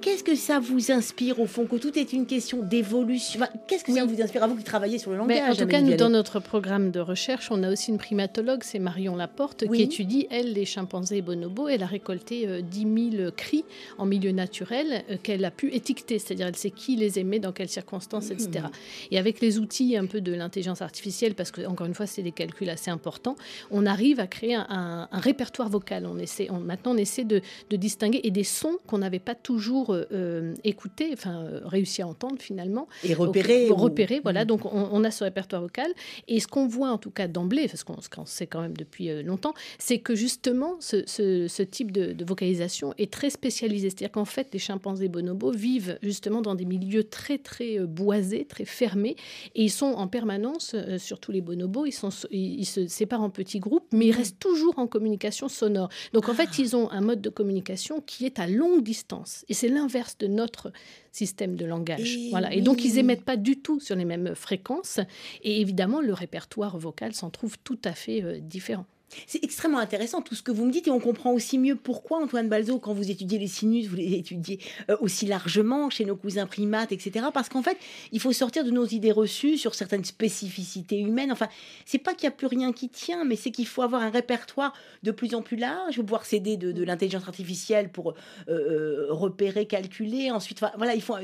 qu'est-ce que ça vous inspire au fond que tout est une question d'évolution? Qu'est-ce que ça vous inspire à vous qui travaillez sur le langage En tout cas, nous, dans notre programme de recherche, on a aussi une primatologue, c'est Marion Laporte, qui étudie, elle, les chimpanzés et bonobos. Elle a récolté 10 euh, 000 cris en milieu naturel euh, qu'elle a pu étiqueter, c'est-à-dire elle sait qui les aimait, dans quelles circonstances, etc. Mmh. Et avec les outils un peu de l'intelligence artificielle, parce que encore une fois, c'est des calculs assez importants, on arrive à créer un, répertoire vocal. On essaie, maintenant, on essaie de, distinguer et des sons qu'on n'avait pas toujours euh, écoutés, enfin, euh, réussi à entendre finalement. Et repérer. repérer, voilà. Donc, on, a ce répertoire vocal. Et ce qu'on voit, en tout cas, d'emblée, parce qu'on sait quand même depuis euh, longtemps, c'est que justement, ce, type de, de, vocalisation est très spécialisé. C'est-à-dire qu'en fait, les chimpanzés bonobos vivent justement dans des milieux très, très boisés, très fermés. Et ils sont en permanence, surtout les bonobos, ils, sont, ils, se séparent en petits groupes, mais ils restent toujours en communication sonore. Donc en fait, ils ont un mode de communication qui est à longue distance. Et c'est l'inverse de notre système de langage. Et voilà. Et donc, ils n'émettent pas du tout sur les mêmes fréquences. Et évidemment, le répertoire vocal s'en trouve tout à fait euh, différent. C'est extrêmement intéressant tout ce que vous me dites et on comprend aussi mieux pourquoi Antoine Balzo, quand vous étudiez les sinus, vous les étudiez euh, aussi largement chez nos cousins primates, etc. Parce qu'en fait, il faut sortir de nos idées reçues sur certaines spécificités humaines. Enfin, c'est pas qu'il n'y a plus rien qui tient, mais c'est qu'il faut avoir un répertoire de plus en plus large, pouvoir s'aider de, l'intelligence artificielle pour euh, euh, repérer, calculer. Ensuite, voilà, il faut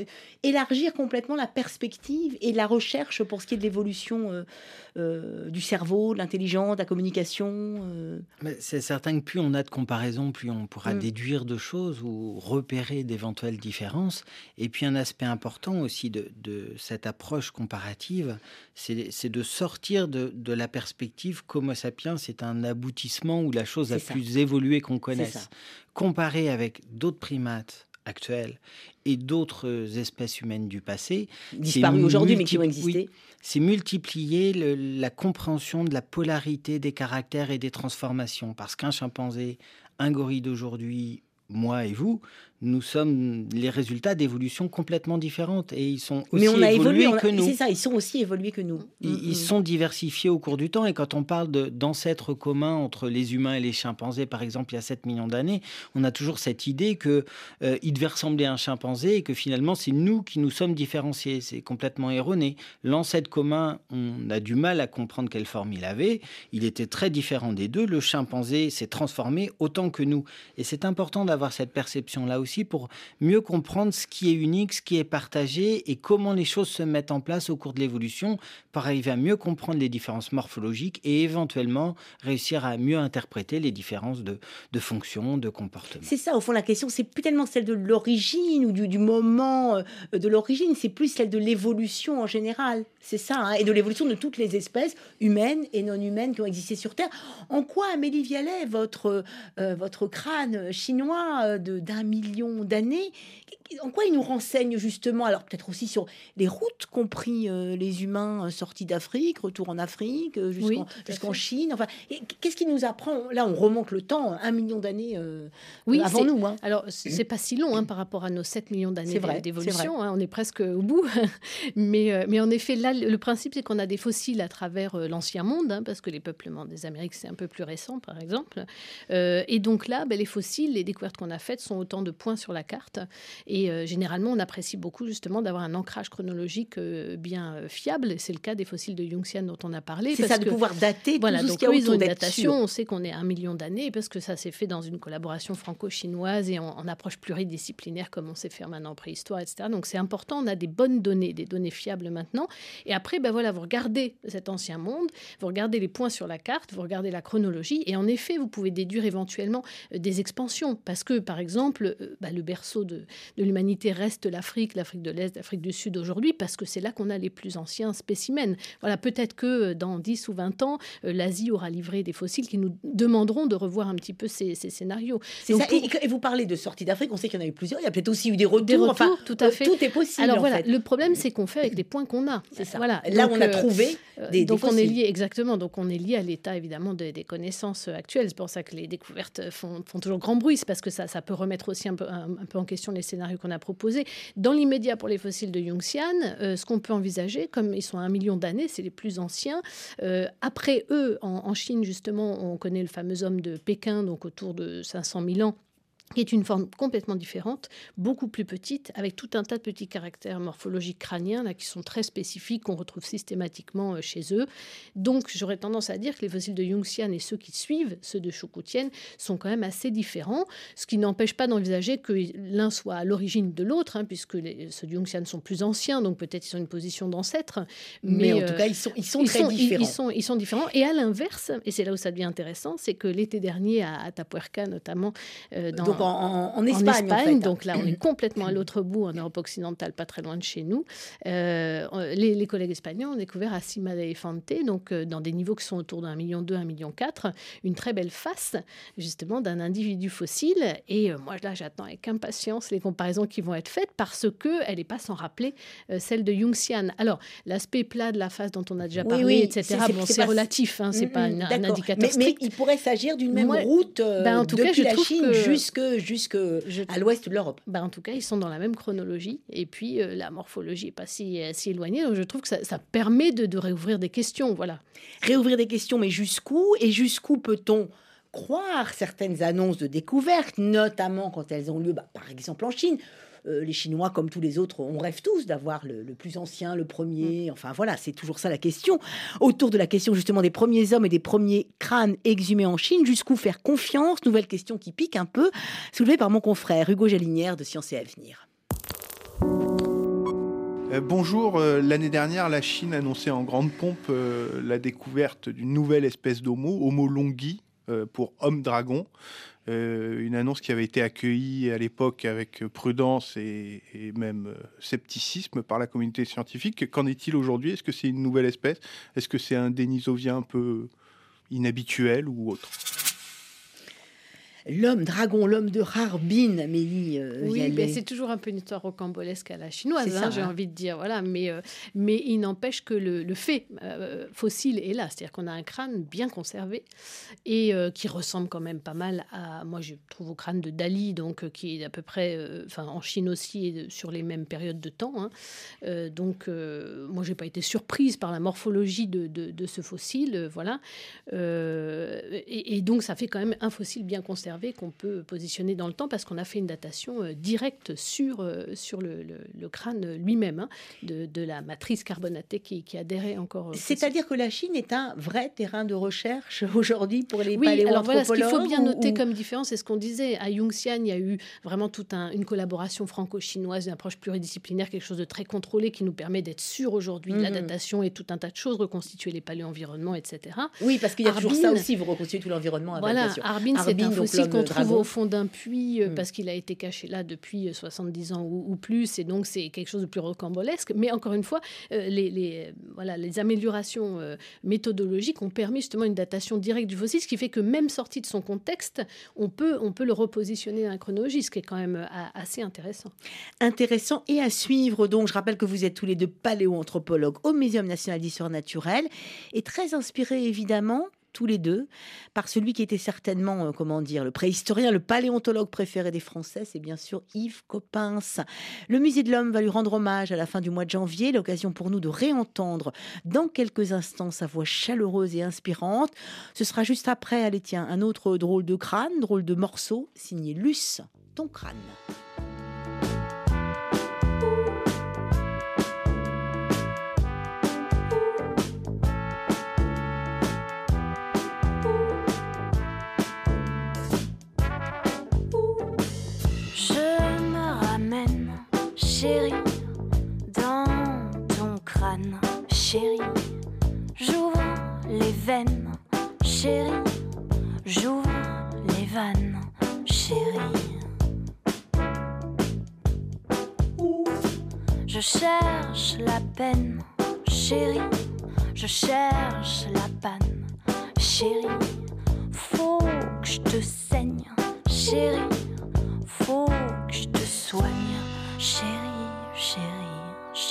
élargir complètement la perspective et la recherche pour ce qui est de l'évolution du cerveau, de l'intelligence, de la communication euh. C'est certain que plus on a de comparaisons, plus on pourra mm. déduire de choses ou repérer d'éventuelles différences. Et puis un aspect important aussi de, cette approche comparative, c'est de sortir de, la perspective qu'Homo sapiens c'est un aboutissement ou la chose la plus évoluée qu'on connaisse. Comparer avec d'autres primates actuels et d'autres espèces humaines du passé. Disparues aujourd'hui, mais qui ont existé c'est multiplier la compréhension de la polarité des caractères et des transformations. Parce qu'un chimpanzé, un gorille d'aujourd'hui moi et vous, nous sommes les résultats d'évolutions complètement différentes et ils sont aussi Mais on a évolués évolué, on a- que nous. C'est ça, ils sont aussi évolués que nous. Ils, Mm, ils mm. sont diversifiés au cours du temps et quand on parle d'ancêtres communs entre les humains et les chimpanzés, par exemple, il y a 7 millions d'années, on a toujours cette idée que euh, il devait ressembler à un chimpanzé et que finalement c'est nous qui nous sommes différenciés. C'est complètement erroné. L'ancêtre commun, on a du mal à comprendre quelle forme il avait. Il était très différent des deux. Le chimpanzé s'est transformé autant que nous. Et c'est important d'avoir cette perception-là aussi pour mieux comprendre ce qui est unique, ce qui est partagé et comment les choses se mettent en place au cours de l'évolution pour arriver à mieux comprendre les différences morphologiques et éventuellement réussir à mieux interpréter les différences de, de fonction, de comportement. C'est ça, au fond, la question, c'est plus tellement celle de l'origine ou du, moment euh, de l'origine, c'est plus celle de l'évolution en général. C'est ça, hein, et de l'évolution de toutes les espèces humaines et non humaines qui ont existé sur Terre. En quoi, Amélie Vialet, votre, euh, votre crâne chinois euh, de- d'années, en quoi il nous renseigne justement? Alors peut-être aussi sur les routes qu'ont pris euh, les humains euh, sortis d'Afrique, retour en Afrique, euh, jusqu'en Oui. Chine. Enfin, qu'est-ce qui nous apprend? Là, on remonte le temps, un million d'années euh, Oui, avant nous. hein. Alors, c'est pas si long hein, par rapport à nos 7 millions d'années d'évolution. c'est vrai. hein, on est presque au bout. mais, euh, mais en effet, là, le principe, c'est qu'on a des fossiles à travers l'ancien monde, hein, parce que les peuplements des Amériques, c'est un peu plus récent, par exemple. Et donc là, ben, les fossiles, les découvertes qu'on a faites sont autant de points sur la carte. Et euh, généralement, on apprécie beaucoup justement d'avoir un ancrage chronologique euh, bien euh, fiable. C'est le cas des fossiles de Yungtian dont on a parlé. C'est ça, de pouvoir dater voilà, tout ce donc a eux, ils ont une datation. On sait qu'on est à un million d'années parce que ça s'est fait dans une collaboration franco-chinoise et en, en approche pluridisciplinaire comme on sait faire maintenant en préhistoire, etc. Donc c'est important, on a des bonnes données, des données fiables maintenant. Et après, ben voilà, vous regardez cet ancien monde, vous regardez les points sur la carte, vous regardez la chronologie et en effet, vous pouvez déduire éventuellement des expansions parce que, par exemple, bah, le berceau de, de l'humanité reste l'Afrique, l'Afrique de l'Est, l'Afrique du Sud aujourd'hui parce que c'est là qu'on a les plus anciens spécimens. Voilà, peut-être que euh, dans 10 ou 20 ans, euh, l'Asie aura livré des fossiles qui nous demanderont de revoir un petit peu ces, ces scénarios. C'est Donc, ça. pour- Et, et vous parlez de sortie d'Afrique, on sait qu'il y en a eu plusieurs. Il y a peut-être aussi eu des retours. Des retours, enfin, tout à euh, fait. Tout est possible. Alors en voilà, fait. le problème c'est qu'on fait avec les points qu'on a. C'est ça. Voilà. Là, Donc, on a trouvé euh, des, des donc on est fossiles. lié exactement. Donc on est lié à l'état évidemment des, des connaissances actuelles. C'est pour ça que les découvertes font, font toujours grand bruit. C'est parce que ça, ça peut remettre aussi un peu, un, peu en question les scénarios qu'on a proposés. Dans l'immédiat pour les fossiles de Yungtian, euh, ce qu'on peut envisager, comme ils sont à un million d'années, c'est les plus anciens. euh, après eux, en, en Chine justement, on connaît le fameux homme de Pékin, donc autour de 500 000 ans qui est une forme complètement différente, beaucoup plus petite, avec tout un tas de petits caractères morphologiques crâniens là, qui sont très spécifiques, qu'on retrouve systématiquement euh, chez eux. Donc j'aurais tendance à dire que les fossiles de Yungtian et ceux qui suivent, ceux de Choukoutienne, sont quand même assez différents, ce qui n'empêche pas d'envisager que l'un soit à l'origine de l'autre, hein, puisque les, ceux de Yungtian sont plus anciens, donc peut-être ils sont une position d'ancêtre. Mais, en euh, tout cas, ils sont, ils sont ils très sont, différents. Ils, sont, ils sont différents. Et à l'inverse, et c'est là où ça devient intéressant, c'est que l'été dernier à Atapuerca notamment, euh, dans, Donc en, en- en Espagne, en fait. hein. donc là on est complètement à l'autre bout, en Europe occidentale, pas très loin de chez nous. Euh, les, les collègues espagnols ont découvert à Cima de Elefante, donc euh, dans des niveaux qui sont autour d'un million deux, un million quatre, une très belle face justement d'un individu fossile. Et euh, moi là j'attends avec impatience les comparaisons qui vont être faites parce que elle n'est pas sans rappeler celle de Yungtian. Alors l'aspect plat de la face dont on a déjà parlé, oui, etc. bon, c'est pas- relatif, hein, c'est Mm, pas mm, un, un indicateur mais, mais strict. il pourrait s'agir d'une même Moi, route ben, en tout cas, depuis je la trouve Chine que- jusque, jusque à l'ouest de l'Europe. Bah, en tout cas, ils sont dans la même chronologie. Et puis, euh, la morphologie n'est pas si, euh, si éloignée. Donc, je trouve que ça, ça permet de, de réouvrir des questions. Voilà. Réouvrir des questions, mais jusqu'où Et jusqu'où peut-on croire certaines annonces de découverte, notamment quand elles ont lieu, bah, par exemple en Chine Euh, les Chinois, comme tous les autres, on rêve tous d'avoir le, le plus ancien, le premier. Enfin voilà, c'est toujours ça la question. Autour de la question justement des premiers hommes et des premiers crânes exhumés en Chine, jusqu'où faire confiance? Nouvelle question qui pique un peu, soulevée par mon confrère Hugo Jalinière de Sciences et Avenir. Euh, bonjour, euh, l'année dernière, la Chine annonçait en grande pompe euh, la découverte d'une nouvelle espèce d'homo, Homo longi, euh, pour homme-dragon. Euh, une annonce qui avait été accueillie à l'époque avec prudence et, et même euh, scepticisme par la communauté scientifique. Qu'en est-il aujourd'hui? Est-ce que c'est une nouvelle espèce? Est-ce que c'est un dénisovien un peu inhabituel ou autre? L'homme dragon, l'homme de Harbin, Amélie. Euh, oui, mais c'est toujours un peu une histoire rocambolesque à la chinoise, hein, j'ai hein. envie de dire. Voilà, mais, euh, mais il n'empêche que le, fait euh, fossile est là, c'est-à-dire qu'on a un crâne bien conservé et qui ressemble quand même pas mal à, moi je trouve au crâne de Dali, donc qui est à peu près, enfin en Chine aussi, sur les mêmes périodes de temps. Hein. donc moi j'ai pas été surprise par la morphologie de, de, ce fossile, voilà. Et, et, donc ça fait quand même un fossile bien conservé qu'on peut positionner dans le temps parce qu'on a fait une datation euh, directe sur, euh, sur le, crâne lui-même hein, de, la matrice carbonatée qui, qui adhérait encore. C'est-à-dire que la Chine est un vrai terrain de recherche aujourd'hui pour les oui, alors voilà, ce qu'il faut bien noter comme différence, c'est ce qu'on disait. À Yongxian, il y a eu vraiment toute une collaboration franco-chinoise, une approche pluridisciplinaire, quelque chose de très contrôlé qui nous permet d'être sûr aujourd'hui de la mhm. datation et tout un tas de choses, reconstituer les paléenvironnements, etc. Oui, parce qu'il y a toujours ça aussi, vous reconstituez tout l'environnement. Voilà, Harbin, c'est un fossile qu'on trouve au fond d'un puits euh, mm. parce qu'il a été caché là depuis 70 euh, ans ou, plus, et donc c'est quelque chose de plus rocambolesque. Mais encore une fois, euh, les, voilà, les améliorations méthodologiques ont permis justement une datation directe du fossile, ce qui fait que même sorti de son contexte, on peut, on peut le repositionner dans la chronologie, ce qui est quand même assez intéressant. Intéressant et à suivre. Donc, je rappelle que vous êtes tous les deux paléoanthropologues au Muséum national d'histoire naturelle et très inspirés évidemment tous les deux, par celui qui était certainement, euh, comment dire, le préhistorien, le paléontologue préféré des Français, c'est bien sûr Yves Coppens. Le Musée de l'Homme va lui rendre hommage à la fin du mois de janvier, l'occasion pour nous de réentendre dans quelques instants sa voix chaleureuse et inspirante. Ce sera juste après, allez tiens, un autre drôle de crâne, drôle de morceau, signé Luce, ton crâne. Chérie, dans ton crâne, chérie, j'ouvre les veines, chérie, j'ouvre les vannes, chérie. Je cherche la peine, chérie, je cherche la panne, chérie, faut que je te saigne, chérie, faut que je te soigne, chérie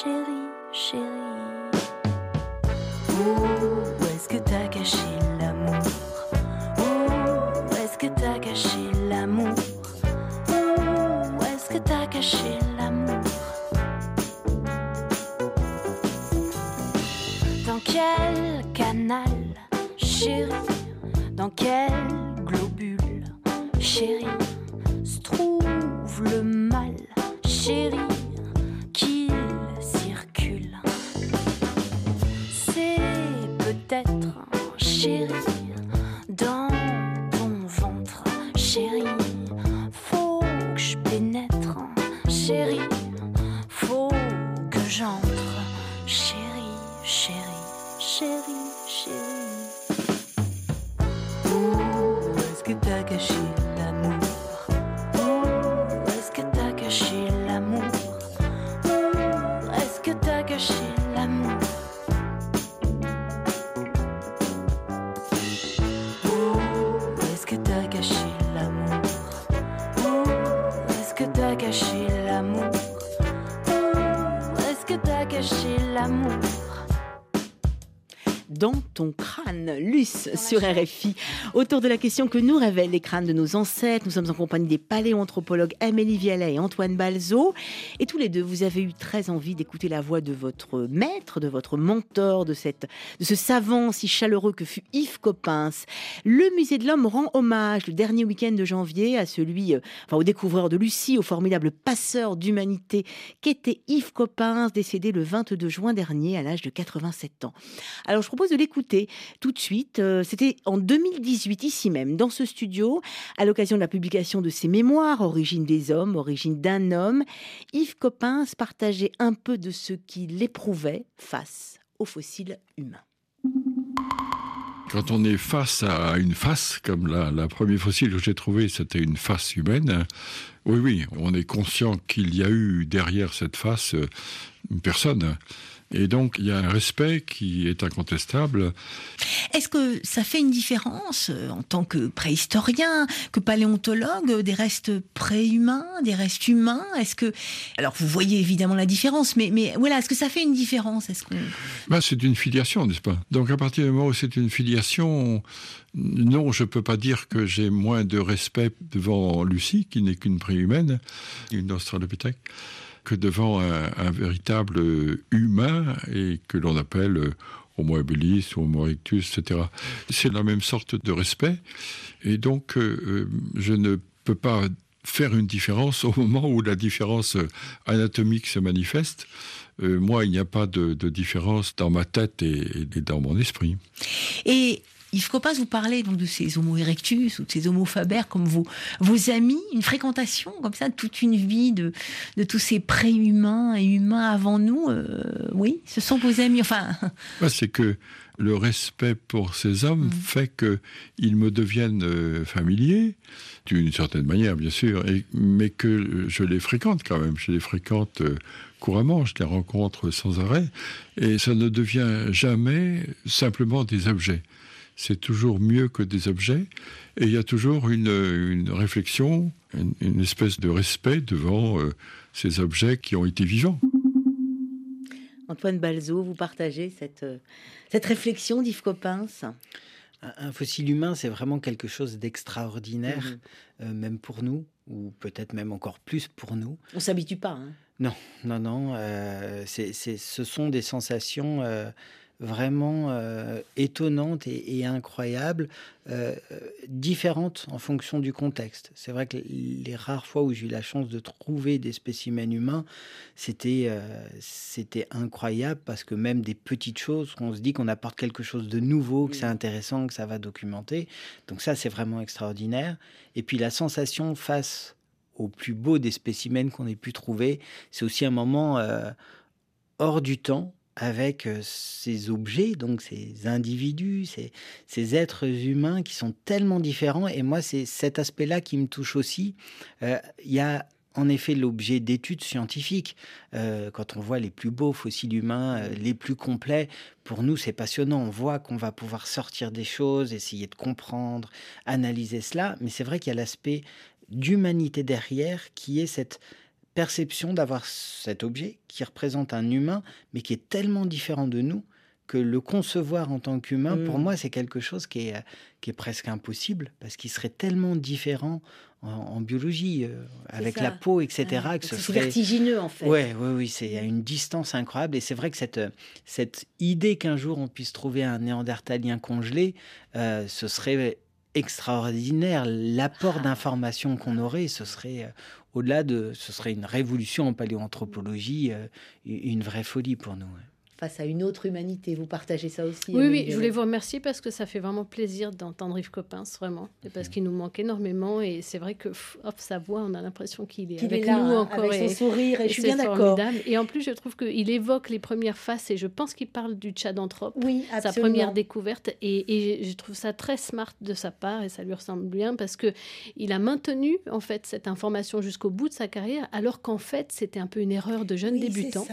chérie, chérie. Où est-ce que t'as caché l'amour? Où est-ce que t'as caché l'amour? Où est-ce que t'as caché l'amour? Dans quel canal, chérie? Dans quel globule, chérie, se trouve le cacher l'amour dans ton crâne sur RFI. Autour de la question que nous révèlent les crânes de nos ancêtres, nous sommes en compagnie des paléoanthropologues Amélie Vialet et Antoine Balzo. Et tous les deux, vous avez eu très envie d'écouter la voix de votre maître, de votre mentor, de, cette, de ce savant si chaleureux que fut Yves Coppens. Le Musée de l'Homme rend hommage le dernier week-end de janvier à celui, euh, enfin, au découvreur de Lucie, au formidable passeur d'humanité qu'était Yves Coppens, décédé le 22 juin dernier à l'âge de 87 ans. Alors, je propose de l'écouter tout de suite. Euh, c'était en 2018, ici même, dans ce studio, à l'occasion de la publication de ses mémoires, Origine des hommes, Origine d'un homme. Yves Coppens partageait un peu de ce qu'il éprouvait face aux fossiles humains. Quand on est face à une face, comme la, la première fossile que j'ai trouvé, c'était une face humaine, oui, oui, on est conscient qu'il y a eu derrière cette face euh, une personne Et donc, il y a un respect qui est incontestable. Est-ce que ça fait une différence euh, en tant que préhistorien, que paléontologue, des restes préhumains, des restes humains? Est-ce que alors vous voyez évidemment la différence, mais mais voilà, est-ce que ça fait une différence? Est-ce que bah, c'est une filiation, n'est-ce pas? Donc à partir du moment où c'est une filiation, non, je peux pas dire que j'ai moins de respect devant Lucie, qui n'est qu'une préhumaine, une australopithèque que devant un, véritable humain et que l'on appelle Homo habilis, Homo erectus, etc. C'est la même sorte de respect. Et donc, euh, euh, je ne peux pas faire une différence au moment où la différence anatomique se manifeste. Euh, moi, il n'y a pas de, différence dans ma tête et, dans mon esprit. Il ne faut pas vous parler donc de ces homo erectus ou de ces homo faber comme vos, vos amis, une fréquentation comme ça, toute une vie de, de tous ces pré-humains et humains avant nous. Euh, oui, ce sont vos amis. Enfin, c'est que le respect pour ces hommes mm. fait qu'ils me deviennent euh, familiers, d'une certaine manière, bien sûr, et, mais que je les fréquente quand même. Je les fréquente euh, couramment, je les rencontre sans arrêt, et ça ne devient jamais simplement des objets c'est toujours mieux que des objets. Et il y a toujours une, réflexion, une, espèce de respect devant euh, ces objets qui ont été vivants. Antoine Balzo, vous partagez cette, euh, cette réflexion d'Yves Coppens? Un fossile humain, c'est vraiment quelque chose d'extraordinaire, mhm. euh, même pour nous, ou peut-être même encore plus pour nous. On s'habitue pas. Hein non, non, non. c'est, ce sont des sensations vraiment euh, étonnante et, incroyable, euh, différente en fonction du contexte. C'est vrai que les rares fois où j'ai eu la chance de trouver des spécimens humains, c'était euh, c'était incroyable parce que même des petites choses, on se dit qu'on apporte quelque chose de nouveau, que c'est intéressant, que ça va documenter. Donc ça, c'est vraiment extraordinaire. Et puis la sensation face au plus beau des spécimens qu'on ait pu trouver, c'est aussi un moment hors du temps avec ces objets, donc ces individus, ces, êtres humains qui sont tellement différents. Et moi, c'est cet aspect-là qui me touche aussi. Il y a en effet l'objet d'études scientifiques. quand on voit les plus beaux fossiles humains, les plus complets, pour nous, c'est passionnant. On voit qu'on va pouvoir sortir des choses, essayer de comprendre, analyser cela. Mais c'est vrai qu'il y a l'aspect d'humanité derrière qui est cette perception d'avoir cet objet qui représente un humain, mais qui est tellement différent de nous que le concevoir en tant qu'humain, pour mmh. moi, c'est quelque chose qui est, qui est presque impossible, parce qu'il serait tellement différent en, biologie, euh, avec la peau, etc. que ce serait vertigineux, en fait. Oui, oui, oui, c'est à une distance incroyable. Et c'est vrai que cette, cette idée qu'un jour on puisse trouver un néandertalien congelé, euh, ce serait extraordinaire. L'apport ah. d'informations qu'on aurait, ce serait euh, au-delà de, ce serait une révolution en paléoanthropologie, euh, une vraie folie pour nous face à une autre humanité. Vous partagez ça aussi Oui, oui, je voulais vous remercier parce que ça fait vraiment plaisir d'entendre Yves Coppens, vraiment, parce qu'il nous manque énormément et c'est vrai que hop, sa voix, on a l'impression qu'il est avec nous encore. Avec son sourire, et, je suis bien d'accord. Et en plus, je trouve qu'il évoque les premières faces et je pense qu'il parle du Tchadanthrope, oui, sa première découverte. Et, et, je trouve ça très smart de sa part et ça lui ressemble bien parce que il a maintenu en fait cette information jusqu'au bout de sa carrière, alors qu'en fait, c'était un peu une erreur de jeune débutant,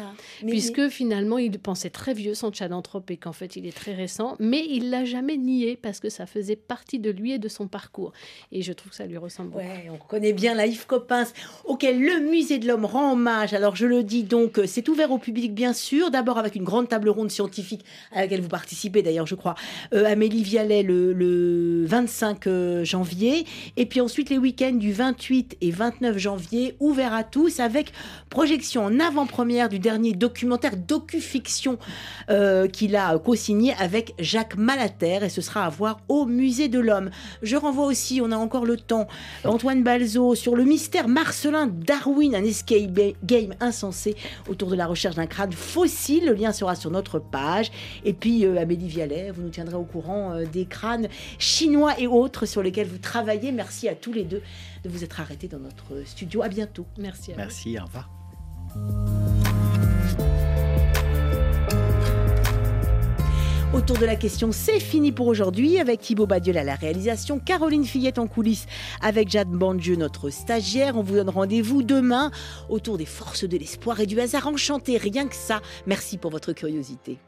puisque finalement, il pense c'est très vieux son Tchadanthrope et qu'en fait il est très récent, mais il l'a jamais nié parce que ça faisait partie de lui et de son parcours. Et je trouve que ça lui ressemble ouais, On connaît bien la Yves Coppens, auquel le Musée de l'Homme rend hommage. Alors je le dis donc, euh, c'est ouvert au public bien sûr, d'abord avec une grande table ronde scientifique à laquelle vous participez d'ailleurs, je crois, euh, Amélie Vialet le, 25 euh, janvier, et puis ensuite les week-ends du 28 et 29 janvier, ouvert à tous avec projection en avant-première du dernier documentaire docu-fiction euh, qu'il a co-signé avec Jacques Malater et ce sera à voir au Musée de l'Homme. Je renvoie aussi, on a encore le temps, Antoine Balzo sur le mystère Marcelin Darwin, un escape game insensé autour de la recherche d'un crâne fossile. Le lien sera sur notre page. Et puis euh, Amélie Vialet, vous nous tiendrez au courant euh, des crânes chinois et autres sur lesquels vous travaillez. Merci à tous les deux de vous être arrêtés dans notre studio. À bientôt. Merci. À Merci, au revoir. Autour de la question, c'est fini pour aujourd'hui avec Thibaut Badiol à la réalisation, Caroline Fillette en coulisses avec Jade Bandieu, notre stagiaire. On vous donne rendez-vous demain autour des forces de l'espoir et du hasard enchanté. Rien que ça. Merci pour votre curiosité.